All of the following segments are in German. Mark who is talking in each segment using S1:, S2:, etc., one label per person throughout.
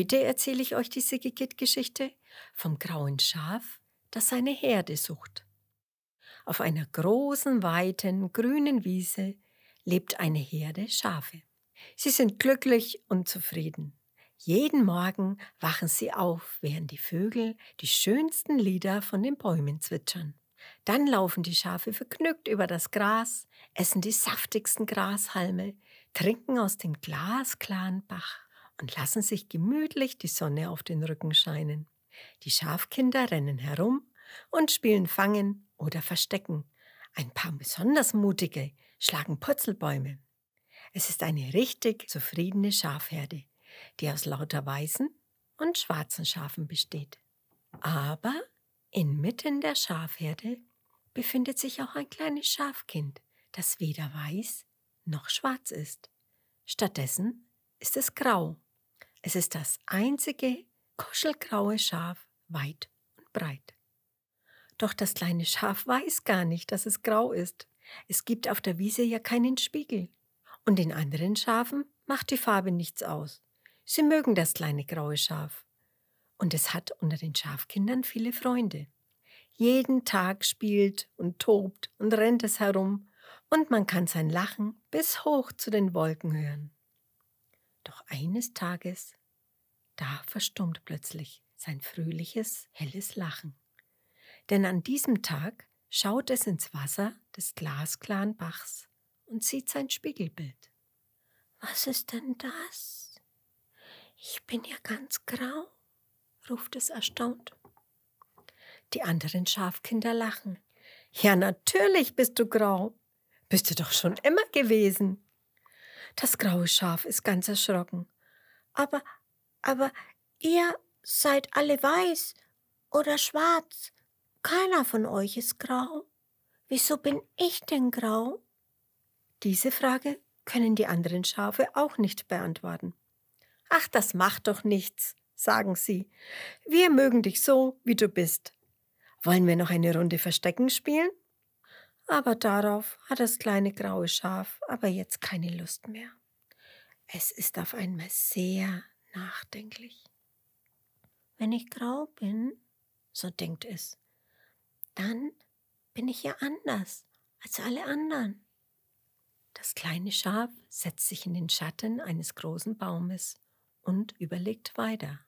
S1: Heute erzähle ich euch die Sigigit-Geschichte vom grauen Schaf, das seine Herde sucht. Auf einer großen, weiten, grünen Wiese lebt eine Herde Schafe. Sie sind glücklich und zufrieden. Jeden Morgen wachen sie auf, während die Vögel die schönsten Lieder von den Bäumen zwitschern. Dann laufen die Schafe vergnügt über das Gras, essen die saftigsten Grashalme, trinken aus dem glasklaren Bach und lassen sich gemütlich die Sonne auf den Rücken scheinen. Die Schafkinder rennen herum und spielen Fangen oder Verstecken. Ein paar besonders mutige schlagen Purzelbäume. Es ist eine richtig zufriedene Schafherde die aus lauter weißen und schwarzen Schafen besteht. Aber inmitten der Schafherde befindet sich auch ein kleines Schafkind, das weder weiß noch schwarz ist. Stattdessen ist es grau. Es ist das einzige kuschelgraue Schaf weit und breit. Doch das kleine Schaf weiß gar nicht, dass es grau ist. Es gibt auf der Wiese ja keinen Spiegel. Und den anderen Schafen macht die Farbe nichts aus. Sie mögen das kleine graue Schaf. Und es hat unter den Schafkindern viele Freunde. Jeden Tag spielt und tobt und rennt es herum, und man kann sein Lachen bis hoch zu den Wolken hören. Doch eines Tages, da verstummt plötzlich sein fröhliches, helles Lachen. Denn an diesem Tag schaut es ins Wasser des glasklaren Bachs und sieht sein Spiegelbild. Was ist denn das? Ich bin ja ganz grau, ruft es erstaunt. Die anderen Schafkinder lachen. Ja, natürlich bist du grau. Bist du doch schon immer gewesen. Das graue Schaf ist ganz erschrocken. Aber, aber ihr seid alle weiß oder schwarz. Keiner von euch ist grau. Wieso bin ich denn grau? Diese Frage können die anderen Schafe auch nicht beantworten. Ach, das macht doch nichts, sagen sie. Wir mögen dich so, wie du bist. Wollen wir noch eine Runde Verstecken spielen? Aber darauf hat das kleine graue Schaf aber jetzt keine Lust mehr. Es ist auf einmal sehr nachdenklich. Wenn ich grau bin, so denkt es, dann bin ich ja anders als alle anderen. Das kleine Schaf setzt sich in den Schatten eines großen Baumes und überlegt weiter.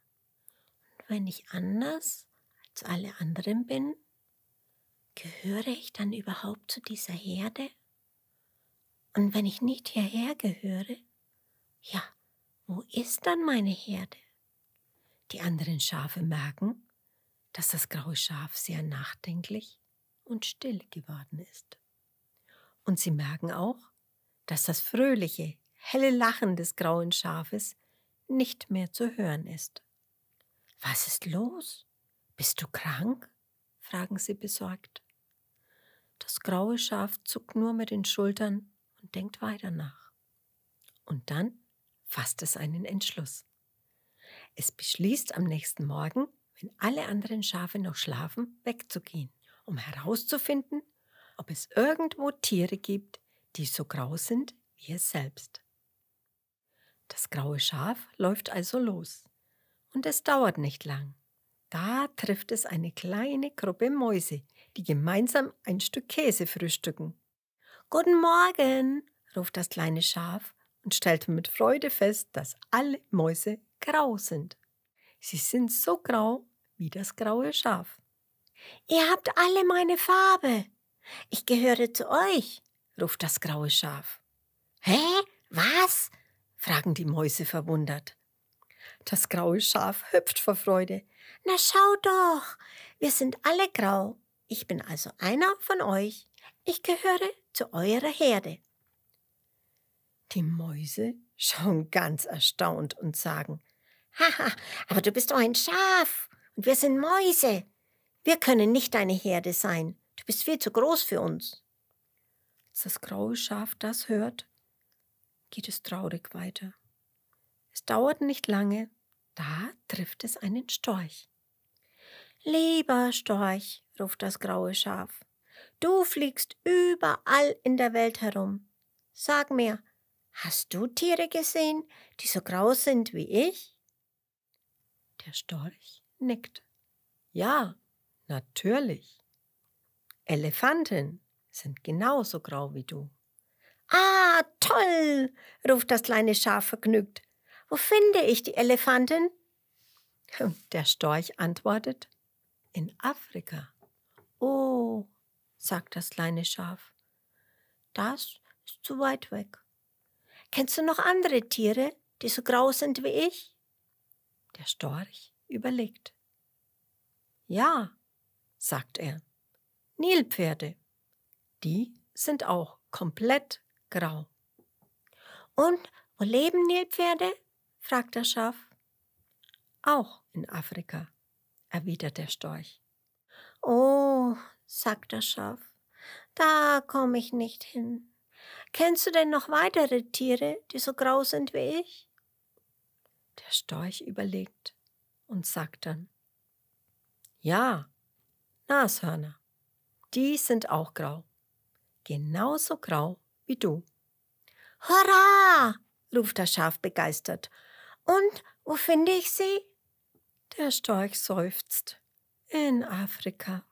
S1: Und wenn ich anders als alle anderen bin, gehöre ich dann überhaupt zu dieser Herde? Und wenn ich nicht hierher gehöre, ja, wo ist dann meine Herde? Die anderen Schafe merken, dass das graue Schaf sehr nachdenklich und still geworden ist. Und sie merken auch, dass das fröhliche, helle Lachen des grauen Schafes nicht mehr zu hören ist. Was ist los? Bist du krank? Fragen sie besorgt. Das graue Schaf zuckt nur mit den Schultern und denkt weiter nach. Und dann fasst es einen Entschluss. Es beschließt am nächsten Morgen, wenn alle anderen Schafe noch schlafen, wegzugehen, um herauszufinden, ob es irgendwo Tiere gibt, die so grau sind wie es selbst. Das graue Schaf läuft also los. Und es dauert nicht lang. Da trifft es eine kleine Gruppe Mäuse, die gemeinsam ein Stück Käse frühstücken. Guten Morgen, ruft das kleine Schaf und stellt mit Freude fest, dass alle Mäuse grau sind. Sie sind so grau wie das graue Schaf. Ihr habt alle meine Farbe. Ich gehöre zu euch, ruft das graue Schaf. Hä? Was? fragen die Mäuse verwundert. Das graue Schaf hüpft vor Freude. Na schau doch, wir sind alle grau. Ich bin also einer von euch. Ich gehöre zu eurer Herde. Die Mäuse schauen ganz erstaunt und sagen, Haha, aber du bist doch ein Schaf und wir sind Mäuse. Wir können nicht deine Herde sein. Du bist viel zu groß für uns. Als das graue Schaf das hört, geht es traurig weiter. Es dauert nicht lange, da trifft es einen Storch. Lieber Storch, ruft das graue Schaf, du fliegst überall in der Welt herum. Sag mir, hast du Tiere gesehen, die so grau sind wie ich? Der Storch nickt. Ja, natürlich. Elefanten sind genauso grau wie du.
S2: Ah, toll, ruft das kleine Schaf vergnügt. Wo finde ich die Elefanten?
S1: Der Storch antwortet, in Afrika.
S2: Oh, sagt das kleine Schaf, das ist zu weit weg. Kennst du noch andere Tiere, die so grau sind wie ich?
S1: Der Storch überlegt. Ja, sagt er, Nilpferde. Die sind auch komplett grau.
S2: Und wo leben Nilpferde? Fragt das Schaf.
S1: Auch in Afrika, erwidert der Storch.
S2: Oh, sagt das Schaf, da komme ich nicht hin. Kennst du denn noch weitere Tiere, die so grau sind wie ich?
S1: Der Storch überlegt und sagt dann, ja, Nashörner, die sind auch grau, genauso grau wie du.
S2: Hurra! ruft das Schaf begeistert. Und wo finde ich sie?
S1: Der Storch seufzt. In Afrika.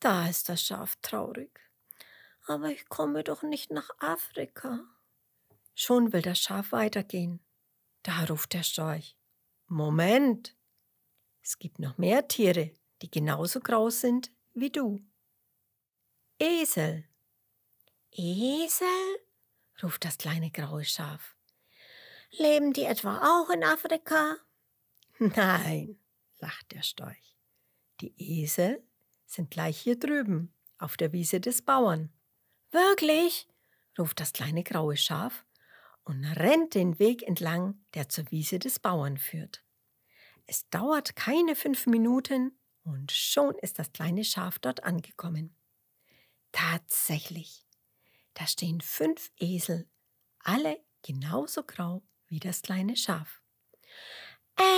S1: Da ist das Schaf traurig.
S2: Aber ich komme doch nicht nach Afrika.
S1: Schon will das Schaf weitergehen. Da ruft der Storch. Moment! Es gibt noch mehr Tiere, die genauso grau sind wie du. Esel.
S2: Esel? ruft das kleine graue Schaf. Leben die etwa auch in Afrika?
S1: Nein, lacht der Storch. Die Esel sind gleich hier drüben, auf der Wiese des Bauern.
S2: Wirklich?
S1: ruft das kleine graue Schaf und rennt den Weg entlang, der zur Wiese des Bauern führt. Es dauert keine fünf Minuten und schon ist das kleine Schaf dort angekommen. Tatsächlich, da stehen fünf Esel, alle genauso grau wie das kleine Schaf.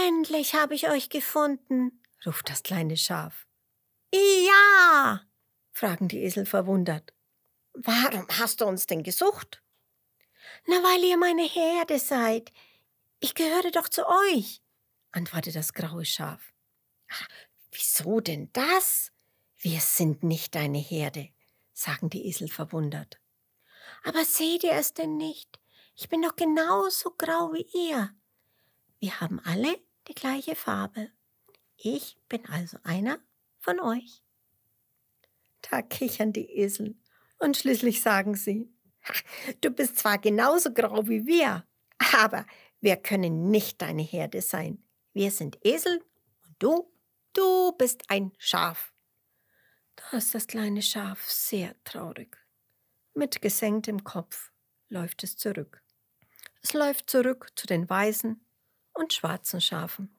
S2: Endlich habe ich euch gefunden,
S1: ruft das kleine Schaf.
S2: Ja,
S1: fragen die Esel verwundert.
S2: Warum hast du uns denn gesucht? Na, weil ihr meine Herde seid. Ich gehöre doch zu euch, antwortete das graue Schaf.
S1: Wieso denn das? Wir sind nicht deine Herde, sagen die Esel verwundert.
S2: Aber seht ihr es denn nicht? Ich bin doch genauso grau wie ihr. Wir haben alle die gleiche Farbe. Ich bin also einer von euch.
S1: Da kichern die Esel und schließlich sagen sie, du bist zwar genauso grau wie wir, aber wir können nicht deine Herde sein. Wir sind Esel und du, du bist ein Schaf. Da ist das kleine Schaf sehr traurig. Mit gesenktem Kopf läuft es zurück. Es läuft zurück zu den weißen und schwarzen Schafen.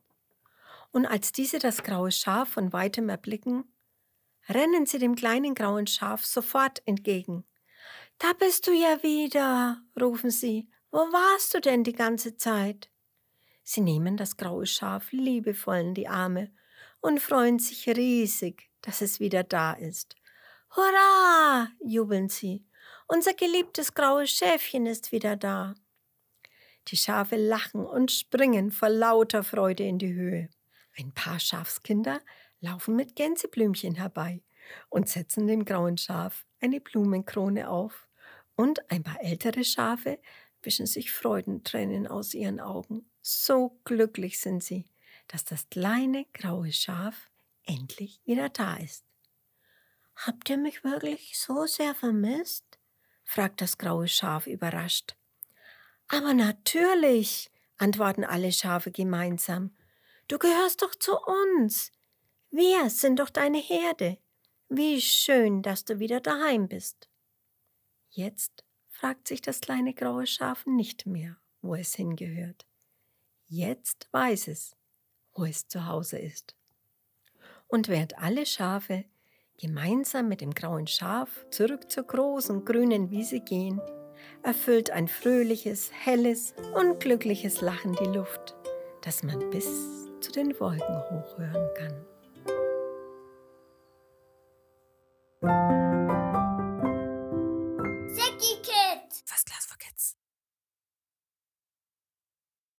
S1: Und als diese das graue Schaf von weitem erblicken, rennen sie dem kleinen grauen Schaf sofort entgegen. Da bist du ja wieder, rufen sie. Wo warst du denn die ganze Zeit? Sie nehmen das graue Schaf liebevoll in die Arme und freuen sich riesig, dass es wieder da ist. Hurra! jubeln sie. Unser geliebtes graues Schäfchen ist wieder da. Die Schafe lachen und springen vor lauter Freude in die Höhe. Ein paar Schafskinder laufen mit Gänseblümchen herbei und setzen dem grauen Schaf eine Blumenkrone auf, und ein paar ältere Schafe wischen sich Freudentränen aus ihren Augen. So glücklich sind sie, dass das kleine graue Schaf endlich wieder da ist.
S2: Habt ihr mich wirklich so sehr vermisst? Fragt das graue Schaf überrascht.
S1: Aber natürlich, antworten alle Schafe gemeinsam. Du gehörst doch zu uns. Wir sind doch deine Herde. Wie schön, dass du wieder daheim bist. Jetzt fragt sich das kleine graue Schaf nicht mehr, wo es hingehört. Jetzt weiß es, wo es zu Hause ist. Und während alle Schafe gemeinsam mit dem grauen Schaf zurück zur großen grünen Wiese gehen, erfüllt ein fröhliches, helles und glückliches Lachen die Luft, das man bis zu den Wolken hochhören kann.